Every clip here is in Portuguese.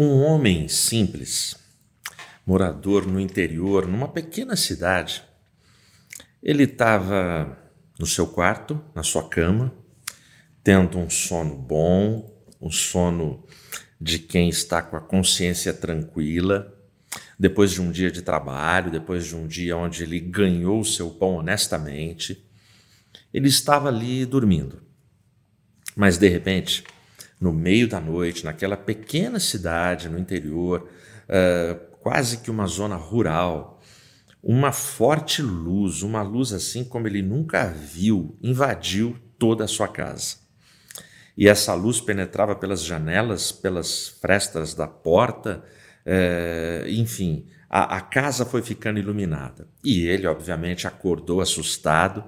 Um homem simples, morador no interior, numa pequena cidade, ele estava no seu quarto, na sua cama, tendo um sono bom, um sono de quem está com a consciência tranquila, depois de um dia de trabalho, depois de um dia onde ele ganhou o seu pão honestamente, ele estava ali dormindo. Mas de repente, no meio da noite, naquela pequena cidade no interior, uh, quase que uma zona rural, uma forte luz, uma luz assim como ele nunca viu, invadiu toda a sua casa. E essa luz penetrava pelas janelas, pelas frestas da porta, é, enfim, a, a casa foi ficando iluminada. E ele, obviamente, acordou assustado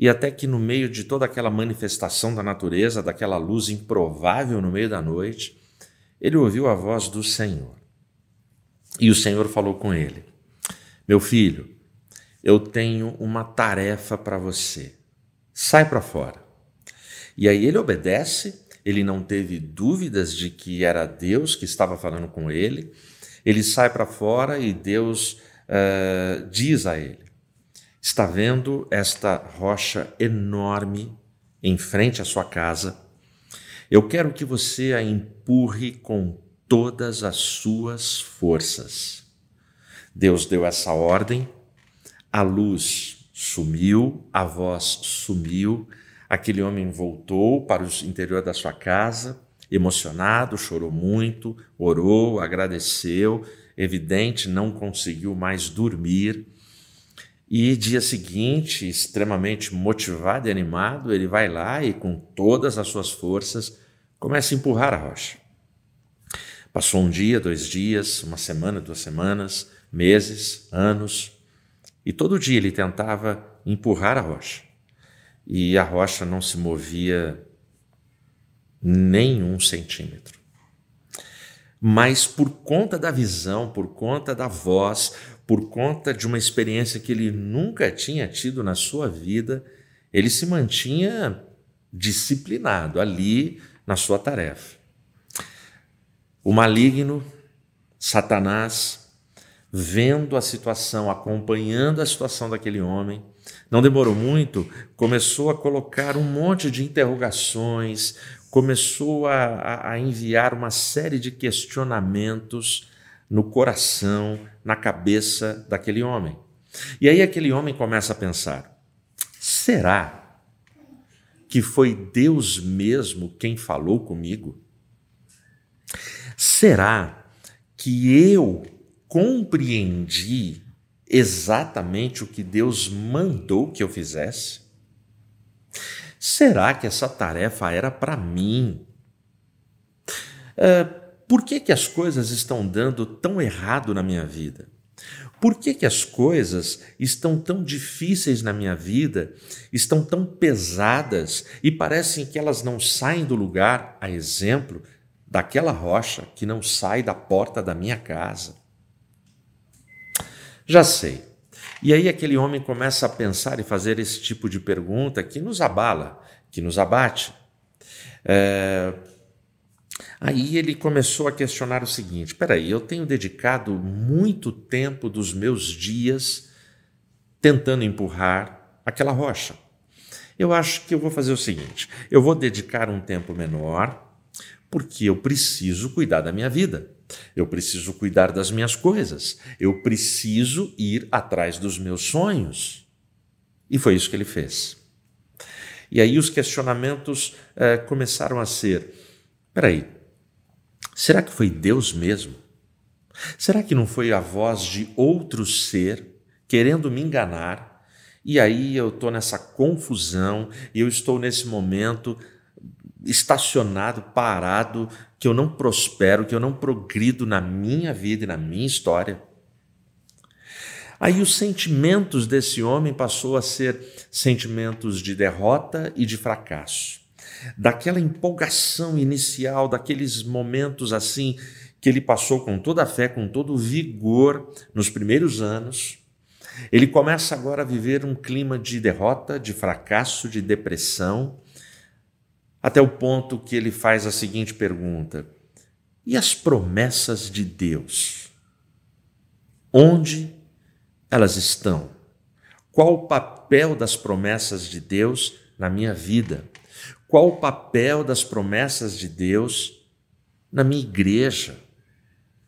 e até que no meio de toda aquela manifestação da natureza, daquela luz improvável no meio da noite, ele ouviu a voz do Senhor. E o Senhor falou com ele: Meu filho, eu tenho uma tarefa para você. Sai para fora. E aí ele obedece, ele não teve dúvidas de que era Deus que estava falando com ele. Ele sai para fora e Deus uh, diz a ele: Está vendo esta rocha enorme em frente à sua casa? Eu quero que você a empurre com todas as suas forças. Deus deu essa ordem, a luz sumiu, a voz sumiu, aquele homem voltou para o interior da sua casa, emocionado, chorou muito, orou, agradeceu, evidente, não conseguiu mais dormir e dia seguinte, extremamente motivado e animado, ele vai lá e com todas as suas forças começa a empurrar a rocha. Passou um dia, dois dias, uma semana, duas semanas, meses, anos, e todo dia ele tentava empurrar a rocha. E a rocha não se movia nem um centímetro. Mas por conta da visão, por conta da voz, por conta de uma experiência que ele nunca tinha tido na sua vida, ele se mantinha disciplinado ali na sua tarefa. O maligno, Satanás, vendo a situação, acompanhando a situação daquele homem, não demorou muito, começou a colocar um monte de interrogações, começou a, a enviar uma série de questionamentos no coração, na cabeça daquele homem. E aí aquele homem começa a pensar: será que foi Deus mesmo quem falou comigo? Será que eu compreendi exatamente o que Deus mandou que eu fizesse? Será que essa tarefa era para mim? É, por que, que as coisas estão dando tão errado na minha vida? Por que, que as coisas estão tão difíceis na minha vida, estão tão pesadas e parecem que elas não saem do lugar, a exemplo daquela rocha que não sai da porta da minha casa? Já sei. E aí aquele homem começa a pensar e fazer esse tipo de pergunta que nos abala, que nos abate. É, Aí ele começou a questionar o seguinte: peraí, eu tenho dedicado muito tempo dos meus dias tentando empurrar aquela rocha. Eu acho que eu vou fazer o seguinte: eu vou dedicar um tempo menor, porque eu preciso cuidar da minha vida, eu preciso cuidar das minhas coisas, eu preciso ir atrás dos meus sonhos. E foi isso que ele fez. E aí os questionamentos eh, começaram a ser: Peraí, será que foi Deus mesmo? Será que não foi a voz de outro ser querendo me enganar? E aí eu estou nessa confusão e eu estou nesse momento estacionado, parado, que eu não prospero, que eu não progrido na minha vida e na minha história. Aí os sentimentos desse homem passou a ser sentimentos de derrota e de fracasso daquela empolgação inicial, daqueles momentos assim que ele passou com toda a fé, com todo o vigor nos primeiros anos. Ele começa agora a viver um clima de derrota, de fracasso, de depressão, até o ponto que ele faz a seguinte pergunta: E as promessas de Deus? Onde elas estão? Qual o papel das promessas de Deus na minha vida? Qual o papel das promessas de Deus na minha igreja,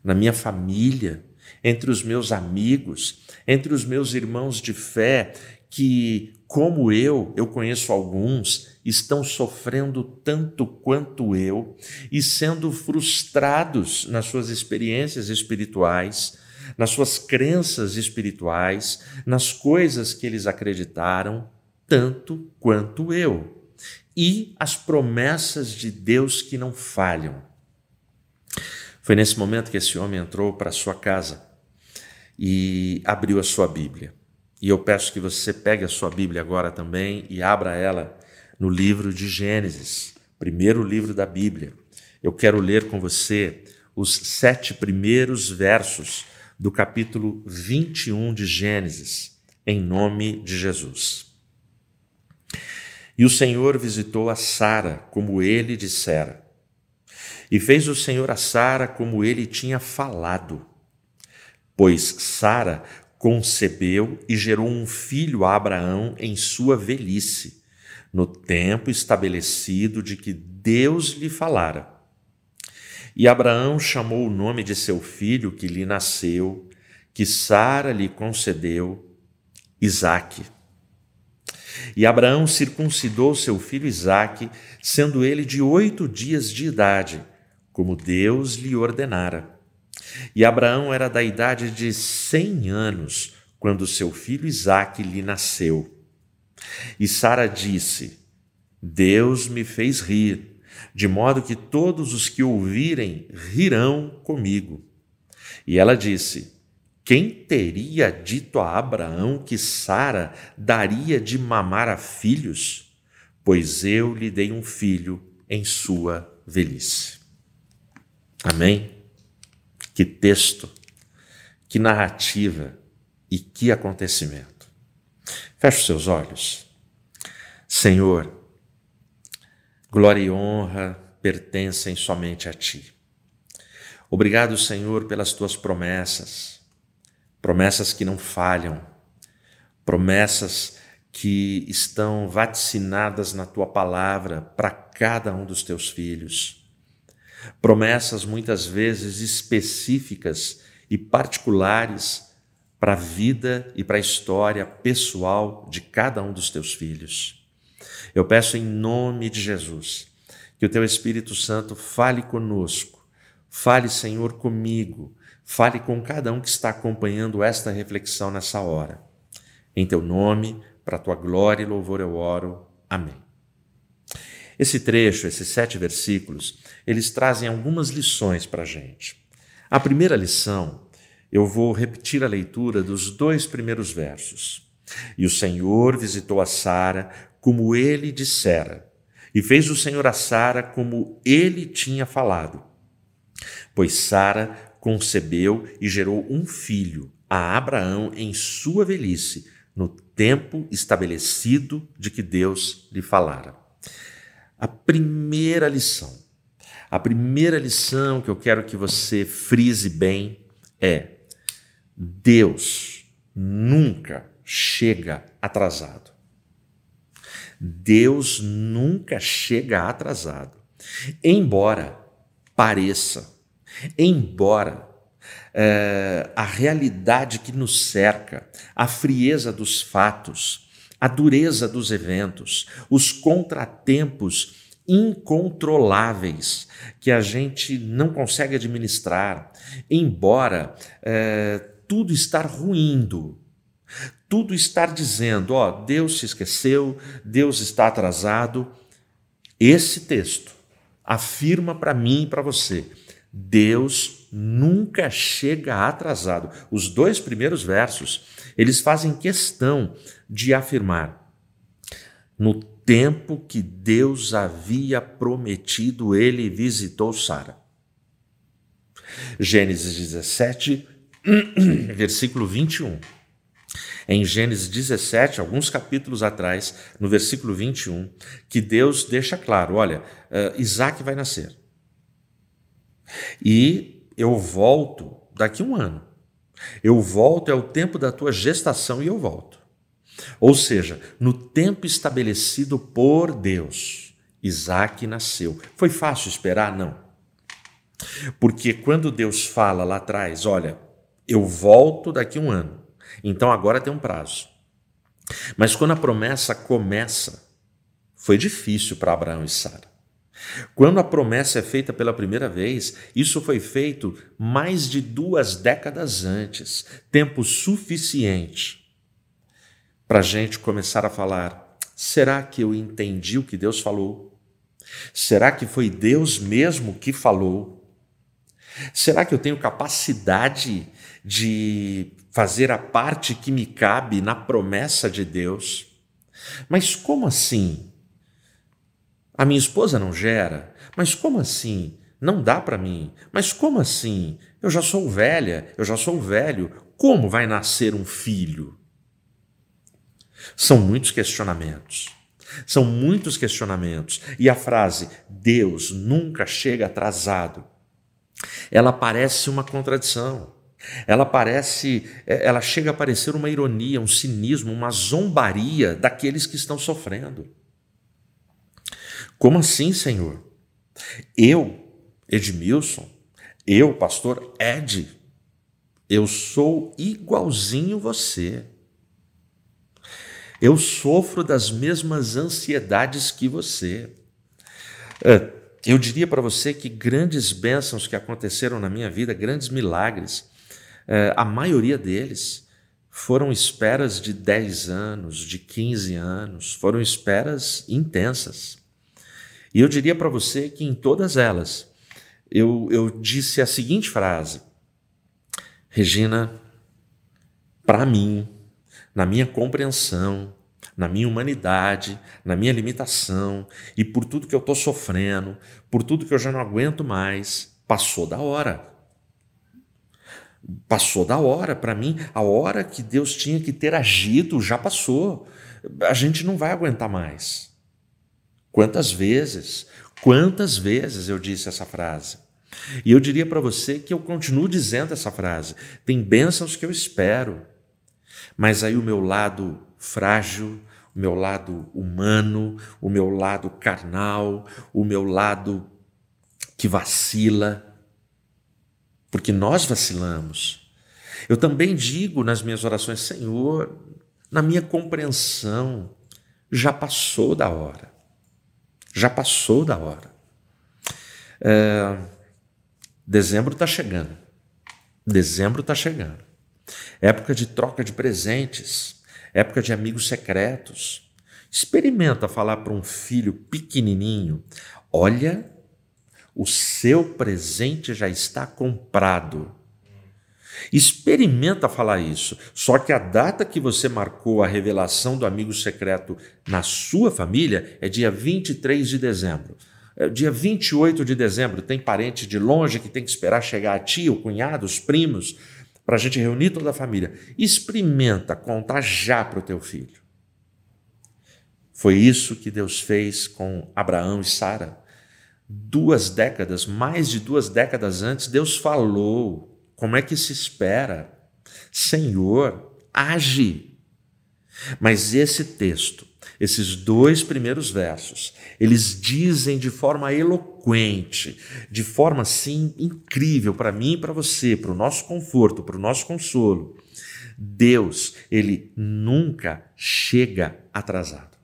na minha família, entre os meus amigos, entre os meus irmãos de fé, que, como eu, eu conheço alguns, estão sofrendo tanto quanto eu e sendo frustrados nas suas experiências espirituais, nas suas crenças espirituais, nas coisas que eles acreditaram, tanto quanto eu. E as promessas de Deus que não falham. Foi nesse momento que esse homem entrou para sua casa e abriu a sua Bíblia. E eu peço que você pegue a sua Bíblia agora também e abra ela no livro de Gênesis, primeiro livro da Bíblia. Eu quero ler com você os sete primeiros versos do capítulo 21 de Gênesis, em nome de Jesus. E o Senhor visitou a Sara, como ele dissera. E fez o Senhor a Sara como ele tinha falado. Pois Sara concebeu e gerou um filho a Abraão em sua velhice, no tempo estabelecido de que Deus lhe falara. E Abraão chamou o nome de seu filho que lhe nasceu, que Sara lhe concedeu, Isaque. E Abraão circuncidou seu filho Isaque, sendo ele de oito dias de idade, como Deus lhe ordenara. E Abraão era da idade de cem anos, quando seu filho Isaque lhe nasceu. E Sara disse: Deus me fez rir de modo que todos os que ouvirem rirão comigo. E ela disse: Quem teria dito a Abraão que Sara daria de mamar a filhos? Pois eu lhe dei um filho em sua velhice. Amém? Que texto, que narrativa e que acontecimento. Feche os seus olhos. Senhor, Glória e honra pertencem somente a Ti. Obrigado, Senhor, pelas Tuas promessas, promessas que não falham, promessas que estão vaticinadas na Tua palavra para cada um dos Teus filhos. Promessas muitas vezes específicas e particulares para a vida e para a história pessoal de cada um dos Teus filhos. Eu peço em nome de Jesus que o teu Espírito Santo fale conosco, fale, Senhor, comigo, fale com cada um que está acompanhando esta reflexão nessa hora. Em teu nome, para tua glória e louvor eu oro. Amém. Esse trecho, esses sete versículos, eles trazem algumas lições para a gente. A primeira lição, eu vou repetir a leitura dos dois primeiros versos. E o Senhor visitou a Sara como ele dissera, e fez o Senhor a Sara como ele tinha falado. Pois Sara concebeu e gerou um filho a Abraão em sua velhice, no tempo estabelecido de que Deus lhe falara. A primeira lição, a primeira lição que eu quero que você frise bem é: Deus nunca chega atrasado. Deus nunca chega atrasado. Embora pareça, embora é, a realidade que nos cerca, a frieza dos fatos, a dureza dos eventos, os contratempos incontroláveis que a gente não consegue administrar, embora é, tudo estar ruindo, tudo estar dizendo, ó, Deus se esqueceu, Deus está atrasado. Esse texto afirma para mim e para você: Deus nunca chega atrasado. Os dois primeiros versos, eles fazem questão de afirmar: no tempo que Deus havia prometido, ele visitou Sara. Gênesis 17, versículo 21 em Gênesis 17, alguns capítulos atrás, no versículo 21, que Deus deixa claro: olha, uh, Isaac vai nascer. E eu volto daqui um ano. Eu volto, é o tempo da tua gestação e eu volto. Ou seja, no tempo estabelecido por Deus, Isaac nasceu. Foi fácil esperar? Não. Porque quando Deus fala lá atrás, olha, eu volto daqui um ano, então agora tem um prazo. Mas quando a promessa começa, foi difícil para Abraão e Sara. Quando a promessa é feita pela primeira vez, isso foi feito mais de duas décadas antes, tempo suficiente para a gente começar a falar: será que eu entendi o que Deus falou? Será que foi Deus mesmo que falou? Será que eu tenho capacidade de fazer a parte que me cabe na promessa de Deus? Mas como assim? A minha esposa não gera? Mas como assim? Não dá para mim. Mas como assim? Eu já sou velha, eu já sou velho. Como vai nascer um filho? São muitos questionamentos. São muitos questionamentos. E a frase Deus nunca chega atrasado, ela parece uma contradição. Ela parece, ela chega a parecer uma ironia, um cinismo, uma zombaria daqueles que estão sofrendo. Como assim, Senhor? Eu, Edmilson, eu, pastor Ed, eu sou igualzinho você. Eu sofro das mesmas ansiedades que você. É, eu diria para você que grandes bênçãos que aconteceram na minha vida, grandes milagres, é, a maioria deles foram esperas de 10 anos, de 15 anos, foram esperas intensas. E eu diria para você que em todas elas, eu, eu disse a seguinte frase: Regina, para mim, na minha compreensão, na minha humanidade, na minha limitação e por tudo que eu estou sofrendo, por tudo que eu já não aguento mais, passou da hora. Passou da hora. Para mim, a hora que Deus tinha que ter agido já passou. A gente não vai aguentar mais. Quantas vezes, quantas vezes eu disse essa frase? E eu diria para você que eu continuo dizendo essa frase. Tem bênçãos que eu espero, mas aí o meu lado frágil, o meu lado humano, o meu lado carnal, o meu lado que vacila, porque nós vacilamos. Eu também digo nas minhas orações, Senhor, na minha compreensão, já passou da hora. Já passou da hora. É, dezembro está chegando. Dezembro está chegando. Época de troca de presentes, época de amigos secretos. Experimenta falar para um filho pequenininho: olha, o seu presente já está comprado. Experimenta falar isso. Só que a data que você marcou a revelação do amigo secreto na sua família é dia 23 de dezembro. É dia 28 de dezembro, tem parente de longe que tem que esperar chegar a tia, o cunhado, os primos, para a gente reunir toda a família. Experimenta contar já para o teu filho. Foi isso que Deus fez com Abraão e Sara. Duas décadas, mais de duas décadas antes, Deus falou como é que se espera? Senhor, age. Mas esse texto, esses dois primeiros versos, eles dizem de forma eloquente, de forma assim incrível para mim e para você, para o nosso conforto, para o nosso consolo. Deus, ele nunca chega atrasado.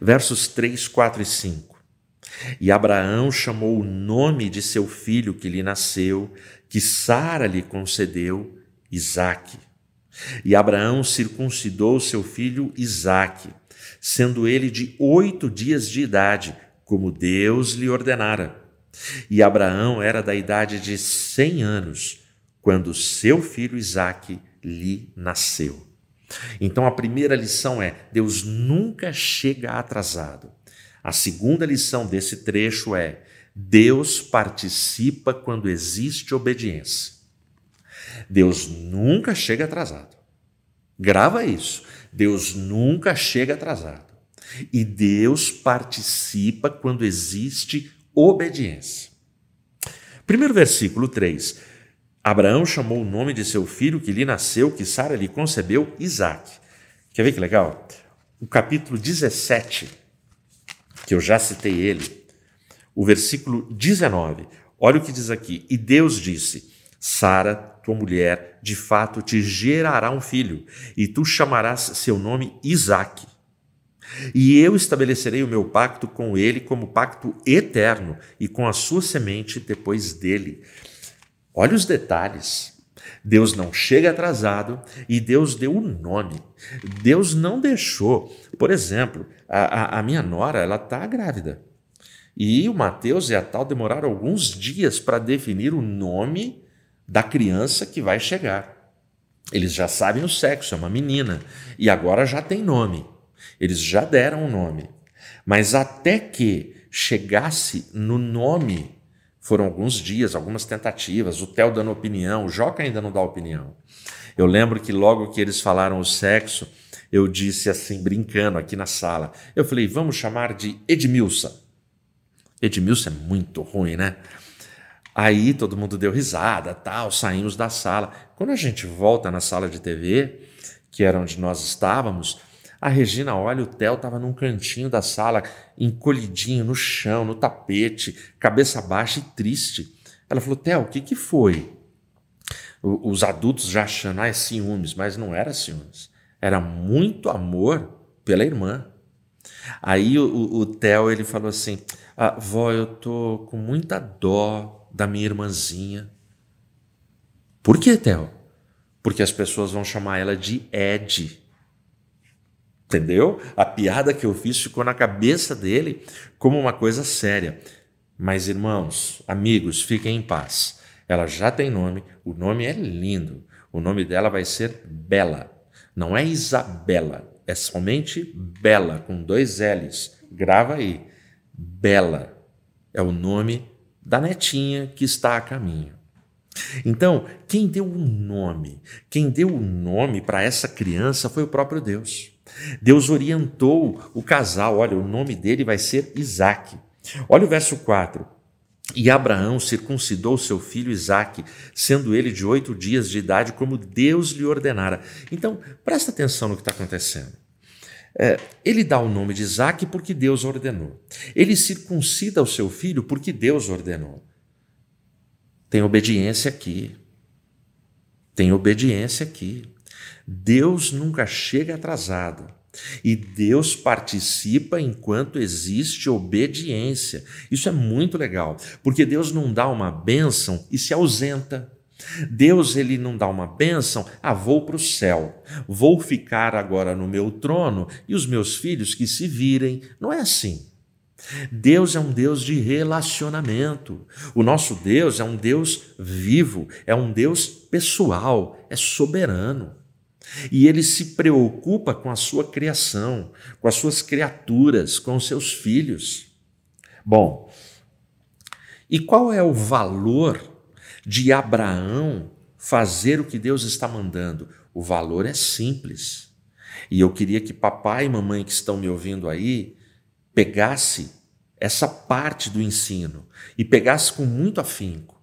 Versos 3, 4 e 5. E Abraão chamou o nome de seu filho que lhe nasceu, que Sara lhe concedeu, Isaque. E Abraão circuncidou seu filho Isaque, sendo ele de oito dias de idade, como Deus lhe ordenara. E Abraão era da idade de cem anos, quando seu filho Isaque lhe nasceu. Então a primeira lição é: Deus nunca chega atrasado. A segunda lição desse trecho é: Deus participa quando existe obediência. Deus nunca chega atrasado. Grava isso. Deus nunca chega atrasado. E Deus participa quando existe obediência. Primeiro versículo 3. Abraão chamou o nome de seu filho que lhe nasceu, que Sara lhe concebeu, Isaac. Quer ver que legal? O capítulo 17, que eu já citei ele, o versículo 19. Olha o que diz aqui. E Deus disse: Sara, tua mulher, de fato te gerará um filho, e tu chamarás seu nome Isaque. E eu estabelecerei o meu pacto com ele como pacto eterno e com a sua semente depois dele. Olha os detalhes. Deus não chega atrasado e Deus deu o um nome. Deus não deixou. Por exemplo, a, a, minha nora, ela está grávida. E o Mateus e a tal demoraram alguns dias para definir o nome da criança que vai chegar. Eles já sabem o sexo, é uma menina, e agora já tem nome. Eles já deram um nome. Mas até que chegasse no nome, foram alguns dias, algumas tentativas, o Theo dando opinião, o Joca ainda não dá opinião. Eu lembro que logo que eles falaram o sexo, eu disse assim, brincando aqui na sala, eu falei, vamos chamar de Edmilson. Edmilson é muito ruim, né? Aí todo mundo deu risada, tal, saímos da sala. Quando a gente volta na sala de TV, que era onde nós estávamos, a Regina olha, o Theo estava num cantinho da sala, encolhidinho no chão, no tapete, cabeça baixa e triste. Ela falou: Theo, o que, que foi? O, os adultos já achando, ah, é ciúmes, mas não era ciúmes. Era muito amor pela irmã. Aí o, o Theo ele falou assim: ah, vó, eu tô com muita dó da minha irmãzinha. Por que, Theo? Porque as pessoas vão chamar ela de Ed. Entendeu? A piada que eu fiz ficou na cabeça dele como uma coisa séria. Mas, irmãos, amigos, fiquem em paz. Ela já tem nome, o nome é lindo. O nome dela vai ser Bela. Não é Isabela, é somente Bela, com dois L's. Grava aí. Bela é o nome da netinha que está a caminho. Então, quem deu o nome, quem deu o nome para essa criança foi o próprio Deus. Deus orientou o casal, olha, o nome dele vai ser Isaac. Olha o verso 4. E Abraão circuncidou seu filho Isaque, sendo ele de oito dias de idade, como Deus lhe ordenara. Então, presta atenção no que está acontecendo. É, ele dá o nome de Isaque porque Deus ordenou. Ele circuncida o seu filho porque Deus ordenou. Tem obediência aqui. Tem obediência aqui. Deus nunca chega atrasado. E Deus participa enquanto existe obediência. Isso é muito legal, porque Deus não dá uma bênção e se ausenta. Deus ele não dá uma bênção, ah, vou para o céu, vou ficar agora no meu trono e os meus filhos que se virem. Não é assim. Deus é um Deus de relacionamento. O nosso Deus é um Deus vivo, é um Deus pessoal, é soberano. E ele se preocupa com a sua criação, com as suas criaturas, com os seus filhos. Bom, e qual é o valor de Abraão fazer o que Deus está mandando? O valor é simples. E eu queria que papai e mamãe que estão me ouvindo aí pegasse essa parte do ensino e pegasse com muito afinco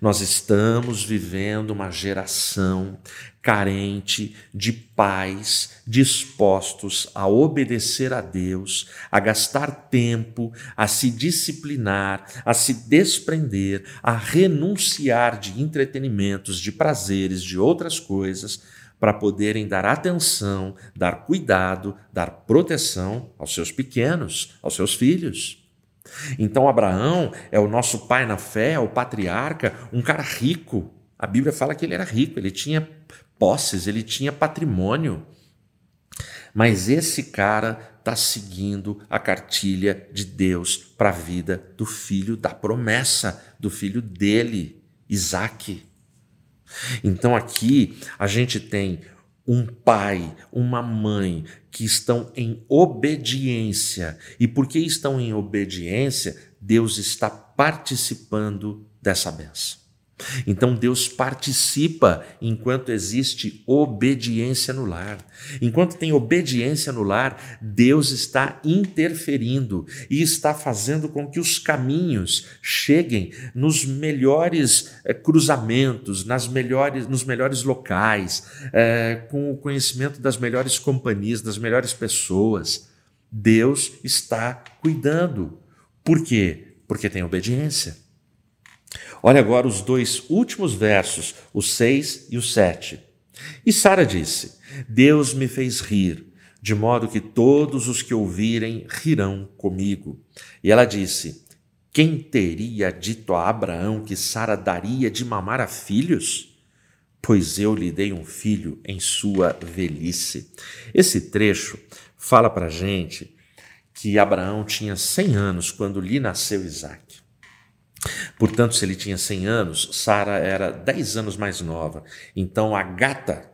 nós estamos vivendo uma geração carente de pais dispostos a obedecer a Deus, a gastar tempo, a se disciplinar, a se desprender, a renunciar de entretenimentos, de prazeres, de outras coisas, para poderem dar atenção, dar cuidado, dar proteção aos seus pequenos, aos seus filhos. Então, Abraão é o nosso pai na fé, é o patriarca, um cara rico. A Bíblia fala que ele era rico, ele tinha posses, ele tinha patrimônio. Mas esse cara está seguindo a cartilha de Deus para a vida do filho da promessa, do filho dele, Isaac. Então aqui a gente tem um pai, uma mãe que estão em obediência. E porque estão em obediência, Deus está participando dessa benção. Então Deus participa enquanto existe obediência no lar. Enquanto tem obediência no lar, Deus está interferindo e está fazendo com que os caminhos cheguem nos melhores eh, cruzamentos, nas melhores, nos melhores locais, eh, com o conhecimento das melhores companhias, das melhores pessoas. Deus está cuidando. Por quê? Porque tem obediência. Olha agora os dois últimos versos, o 6 e o 7. E Sara disse: Deus me fez rir, de modo que todos os que ouvirem rirão comigo. E ela disse: Quem teria dito a Abraão que Sara daria de mamar a filhos? Pois eu lhe dei um filho em sua velhice. Esse trecho fala para gente que Abraão tinha 100 anos quando lhe nasceu Isaac. Portanto, se ele tinha 100 anos, Sara era 10 anos mais nova. Então, a gata,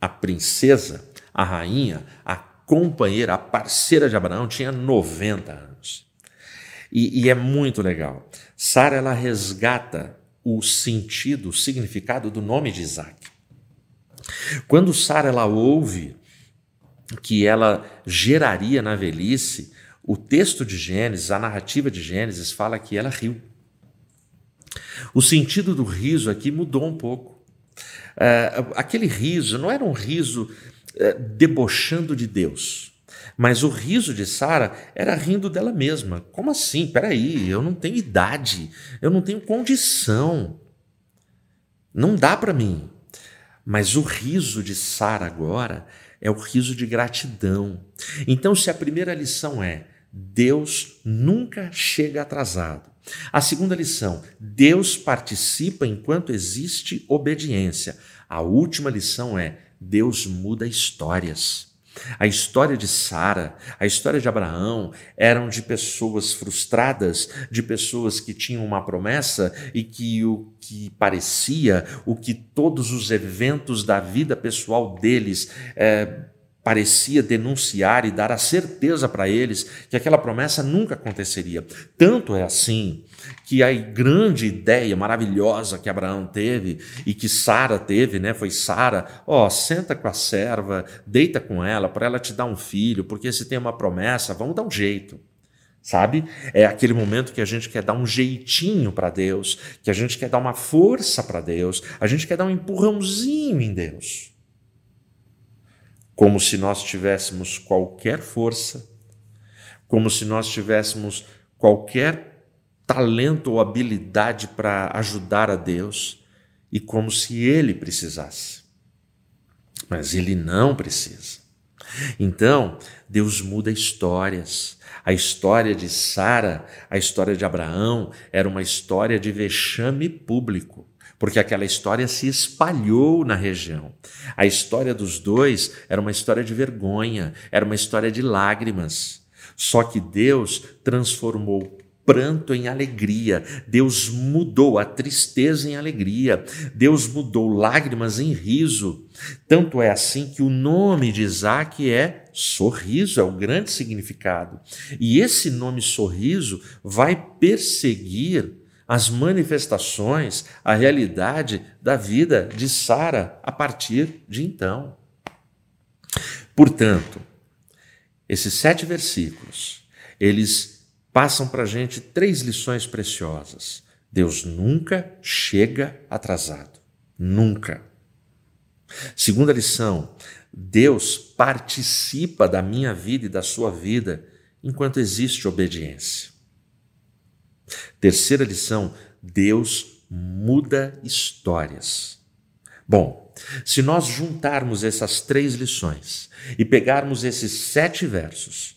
a princesa, a rainha, a companheira, a parceira de Abraão, tinha 90 anos. E, e é muito legal. Sara, ela resgata o sentido, o significado do nome de Isaac. Quando Sara ela ouve que ela geraria na velhice, o texto de Gênesis, a narrativa de Gênesis, fala que ela riu. O sentido do riso aqui mudou um pouco. É, aquele riso não era um riso é, debochando de Deus, mas o riso de Sara era rindo dela mesma. Como assim? Peraí, eu não tenho idade, eu não tenho condição, não dá para mim. Mas o riso de Sara agora é o riso de gratidão. Então, se a primeira lição é Deus nunca chega atrasado. A segunda lição: Deus participa enquanto existe obediência. A última lição é: Deus muda histórias. A história de Sara, a história de Abraão eram de pessoas frustradas, de pessoas que tinham uma promessa e que o que parecia, o que todos os eventos da vida pessoal deles é, parecia denunciar e dar a certeza para eles que aquela promessa nunca aconteceria. Tanto é assim que a grande ideia maravilhosa que Abraão teve e que Sara teve, né, foi Sara, ó, oh, senta com a serva, deita com ela para ela te dar um filho, porque se tem uma promessa, vamos dar um jeito. Sabe? É aquele momento que a gente quer dar um jeitinho para Deus, que a gente quer dar uma força para Deus, a gente quer dar um empurrãozinho em Deus como se nós tivéssemos qualquer força, como se nós tivéssemos qualquer talento ou habilidade para ajudar a Deus e como se ele precisasse. Mas ele não precisa. Então, Deus muda histórias. A história de Sara, a história de Abraão, era uma história de vexame público porque aquela história se espalhou na região. A história dos dois era uma história de vergonha, era uma história de lágrimas. Só que Deus transformou pranto em alegria, Deus mudou a tristeza em alegria, Deus mudou lágrimas em riso. Tanto é assim que o nome de Isaac é sorriso, é o grande significado. E esse nome sorriso vai perseguir as manifestações, a realidade da vida de Sara a partir de então. Portanto, esses sete versículos, eles passam para a gente três lições preciosas. Deus nunca chega atrasado. Nunca. Segunda lição: Deus participa da minha vida e da sua vida enquanto existe obediência. Terceira lição: Deus muda histórias. Bom, se nós juntarmos essas três lições e pegarmos esses sete versos,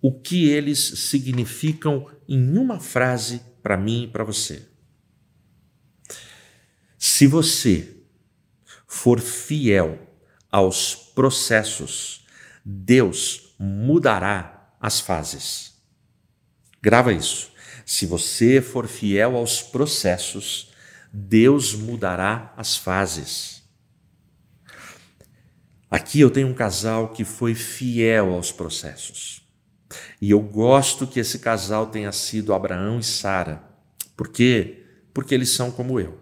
o que eles significam em uma frase para mim e para você? Se você for fiel aos processos, Deus mudará as fases. Grava isso. Se você for fiel aos processos, Deus mudará as fases. Aqui eu tenho um casal que foi fiel aos processos. E eu gosto que esse casal tenha sido Abraão e Sara, porque porque eles são como eu.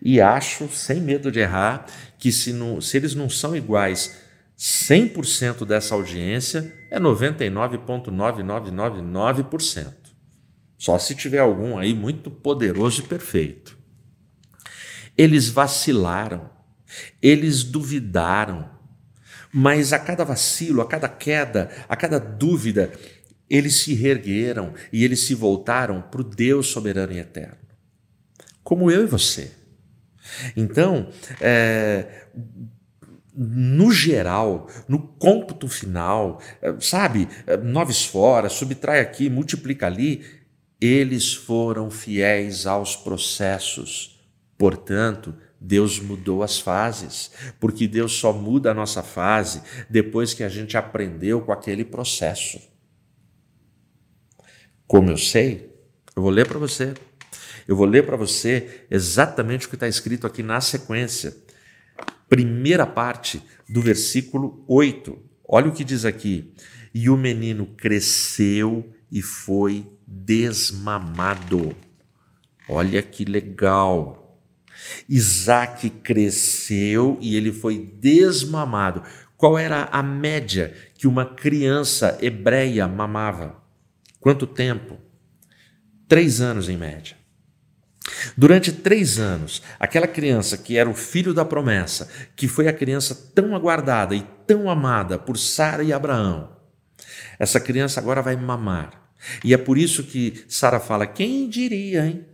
E acho, sem medo de errar, que se, não, se eles não são iguais 100% dessa audiência, é 99,9999%. Só se tiver algum aí muito poderoso e perfeito. Eles vacilaram, eles duvidaram, mas a cada vacilo, a cada queda, a cada dúvida, eles se reergueram e eles se voltaram para o Deus soberano e eterno, como eu e você. Então, é, no geral, no cômputo final, é, sabe, é, noves fora, subtrai aqui, multiplica ali, eles foram fiéis aos processos. Portanto, Deus mudou as fases, porque Deus só muda a nossa fase depois que a gente aprendeu com aquele processo. Como eu sei, eu vou ler para você. Eu vou ler para você exatamente o que está escrito aqui na sequência. Primeira parte do versículo 8. Olha o que diz aqui. E o menino cresceu e foi desmamado. Olha que legal. Isaac cresceu e ele foi desmamado. Qual era a média que uma criança hebreia mamava? Quanto tempo? Três anos em média. Durante três anos, aquela criança que era o filho da promessa, que foi a criança tão aguardada e tão amada por Sara e Abraão, essa criança agora vai mamar. E é por isso que Sara fala: quem diria, hein?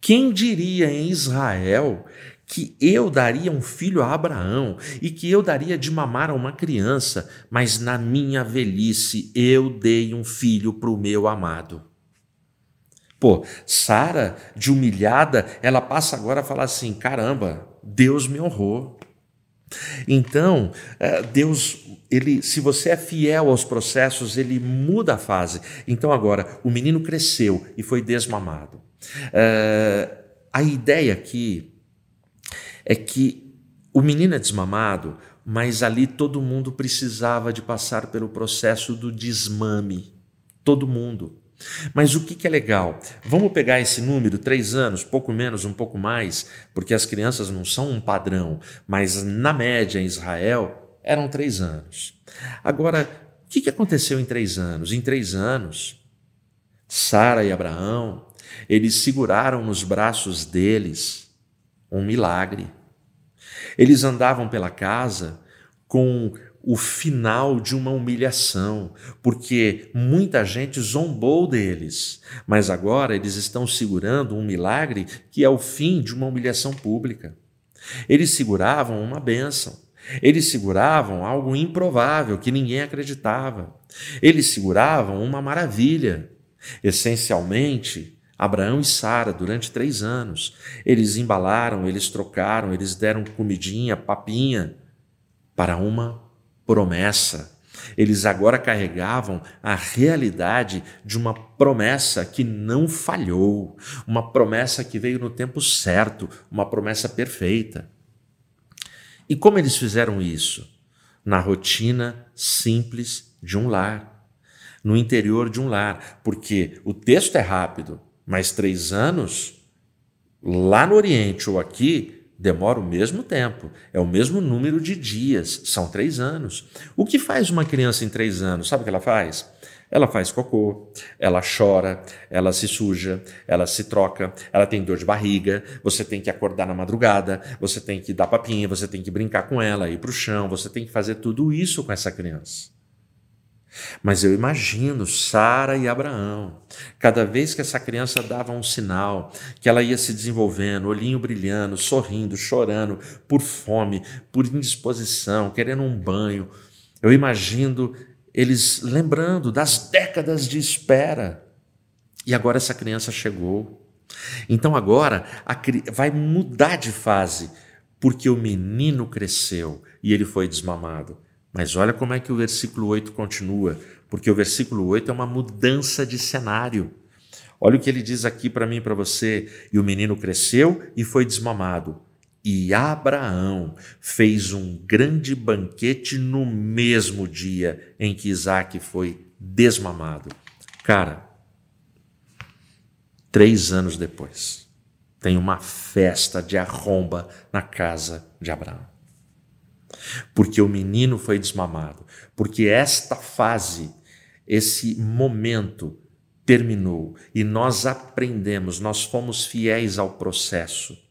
Quem diria em Israel que eu daria um filho a Abraão e que eu daria de mamar a uma criança, mas na minha velhice eu dei um filho para o meu amado. Pô, Sara, de humilhada, ela passa agora a falar assim: caramba, Deus me honrou. Então, é, Deus, ele, se você é fiel aos processos, ele muda a fase. Então, agora, o menino cresceu e foi desmamado. É, a ideia aqui é que o menino é desmamado, mas ali todo mundo precisava de passar pelo processo do desmame. Todo mundo. Mas o que, que é legal? Vamos pegar esse número, três anos, pouco menos, um pouco mais, porque as crianças não são um padrão, mas na média em Israel eram três anos. Agora, o que, que aconteceu em três anos? Em três anos, Sara e Abraão, eles seguraram nos braços deles um milagre. Eles andavam pela casa com o final de uma humilhação, porque muita gente zombou deles, mas agora eles estão segurando um milagre que é o fim de uma humilhação pública. Eles seguravam uma bênção, eles seguravam algo improvável que ninguém acreditava, eles seguravam uma maravilha. Essencialmente, Abraão e Sara durante três anos. Eles embalaram, eles trocaram, eles deram comidinha, papinha para uma promessa. Eles agora carregavam a realidade de uma promessa que não falhou, uma promessa que veio no tempo certo, uma promessa perfeita. E como eles fizeram isso? Na rotina simples de um lar, no interior de um lar, porque o texto é rápido, mas três anos, lá no Oriente ou aqui, demora o mesmo tempo, é o mesmo número de dias, são três anos. O que faz uma criança em três anos? Sabe o que ela faz? Ela faz cocô, ela chora, ela se suja, ela se troca, ela tem dor de barriga, você tem que acordar na madrugada, você tem que dar papinha, você tem que brincar com ela, ir para o chão, você tem que fazer tudo isso com essa criança. Mas eu imagino Sara e Abraão, cada vez que essa criança dava um sinal, que ela ia se desenvolvendo, olhinho brilhando, sorrindo, chorando, por fome, por indisposição, querendo um banho, eu imagino eles lembrando das décadas de espera. E agora essa criança chegou. Então agora vai mudar de fase, porque o menino cresceu e ele foi desmamado. Mas olha como é que o versículo 8 continua, porque o versículo 8 é uma mudança de cenário. Olha o que ele diz aqui para mim e para você. E o menino cresceu e foi desmamado. E Abraão fez um grande banquete no mesmo dia em que Isaac foi desmamado. Cara, três anos depois, tem uma festa de arromba na casa de Abraão. Porque o menino foi desmamado, porque esta fase, esse momento terminou e nós aprendemos, nós fomos fiéis ao processo.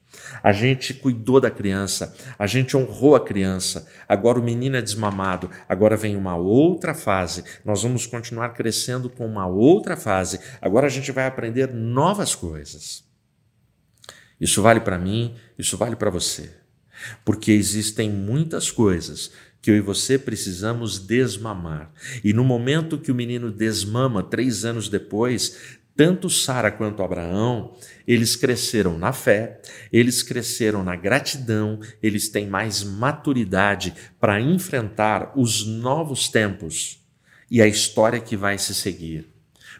A gente cuidou da criança, a gente honrou a criança. Agora o menino é desmamado, agora vem uma outra fase. Nós vamos continuar crescendo com uma outra fase. Agora a gente vai aprender novas coisas. Isso vale para mim, isso vale para você. Porque existem muitas coisas que eu e você precisamos desmamar. E no momento que o menino desmama, três anos depois, tanto Sara quanto Abraão, eles cresceram na fé, eles cresceram na gratidão, eles têm mais maturidade para enfrentar os novos tempos e a história que vai se seguir.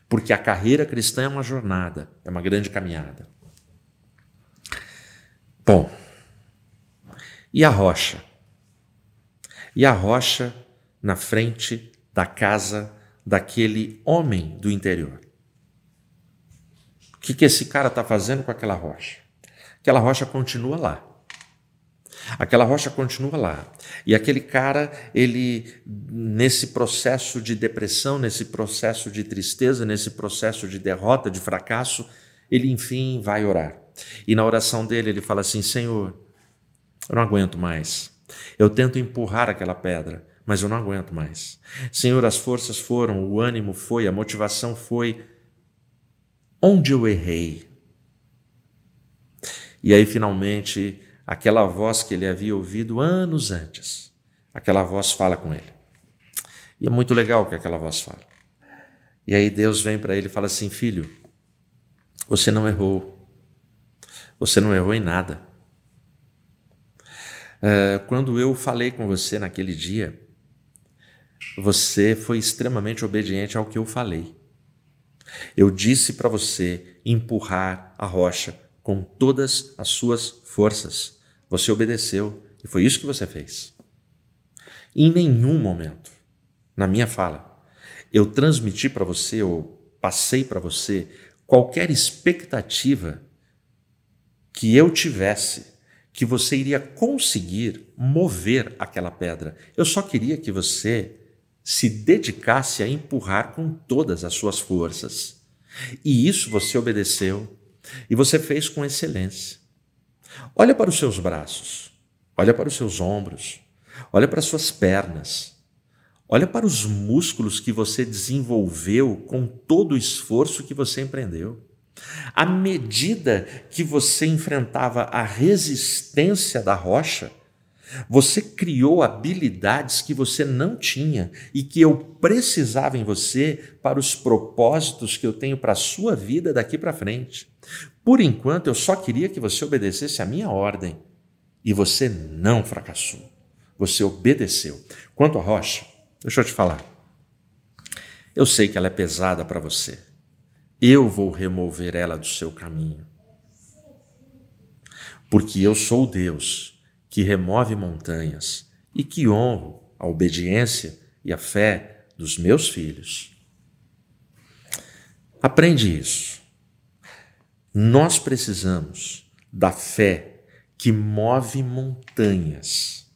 Porque a carreira cristã é uma jornada, é uma grande caminhada. Bom, e a rocha? E a rocha na frente da casa daquele homem do interior. O que, que esse cara está fazendo com aquela rocha? Aquela rocha continua lá. Aquela rocha continua lá. E aquele cara, ele, nesse processo de depressão, nesse processo de tristeza, nesse processo de derrota, de fracasso, ele enfim vai orar. E na oração dele, ele fala assim: Senhor, eu não aguento mais. Eu tento empurrar aquela pedra, mas eu não aguento mais. Senhor, as forças foram, o ânimo foi, a motivação foi. Onde eu errei? E aí, finalmente, aquela voz que ele havia ouvido anos antes, aquela voz fala com ele. E é muito legal que aquela voz fala. E aí Deus vem para ele e fala assim: Filho, você não errou. Você não errou em nada. Uh, quando eu falei com você naquele dia, você foi extremamente obediente ao que eu falei. Eu disse para você empurrar a rocha com todas as suas forças. Você obedeceu e foi isso que você fez. Em nenhum momento, na minha fala, eu transmiti para você ou passei para você qualquer expectativa que eu tivesse que você iria conseguir mover aquela pedra. Eu só queria que você se dedicasse a empurrar com todas as suas forças. E isso você obedeceu e você fez com excelência. Olha para os seus braços, olha para os seus ombros, olha para as suas pernas, olha para os músculos que você desenvolveu com todo o esforço que você empreendeu. À medida que você enfrentava a resistência da rocha, você criou habilidades que você não tinha e que eu precisava em você para os propósitos que eu tenho para a sua vida daqui para frente. Por enquanto, eu só queria que você obedecesse a minha ordem e você não fracassou. Você obedeceu. Quanto à rocha, deixa eu te falar. Eu sei que ela é pesada para você. Eu vou remover ela do seu caminho. Porque eu sou Deus que remove montanhas e que honro a obediência e a fé dos meus filhos. Aprende isso. Nós precisamos da fé que move montanhas.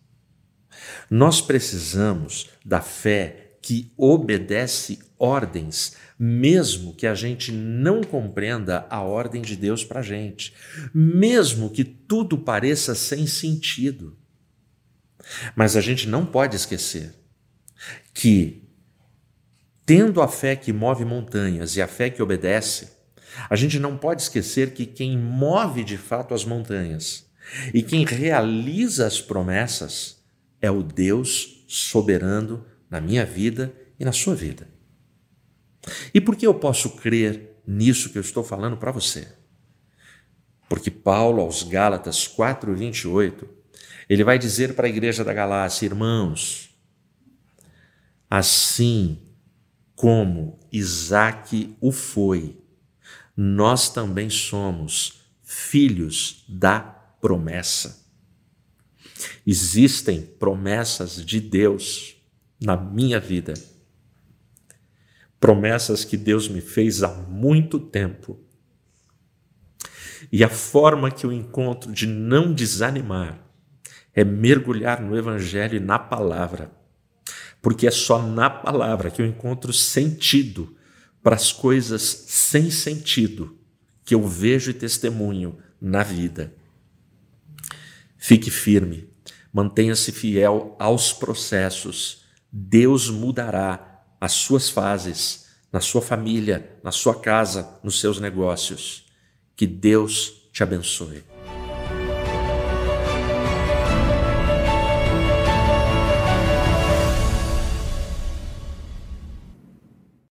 Nós precisamos da fé que obedece ordens mesmo que a gente não compreenda a ordem de Deus para a gente, mesmo que tudo pareça sem sentido. Mas a gente não pode esquecer que, tendo a fé que move montanhas e a fé que obedece, a gente não pode esquecer que quem move de fato as montanhas e quem realiza as promessas é o Deus soberano na minha vida e na sua vida. E por que eu posso crer nisso que eu estou falando para você? Porque Paulo, aos Gálatas 4,28, ele vai dizer para a igreja da Galácia, irmãos, assim como Isaac o foi, nós também somos filhos da promessa. Existem promessas de Deus na minha vida promessas que Deus me fez há muito tempo E a forma que eu encontro de não desanimar é mergulhar no Evangelho e na palavra. Porque é só na palavra que eu encontro sentido para as coisas sem sentido que eu vejo e testemunho na vida. Fique firme, mantenha-se fiel aos processos. Deus mudará as suas fases na sua família, na sua casa, nos seus negócios. Que Deus te abençoe.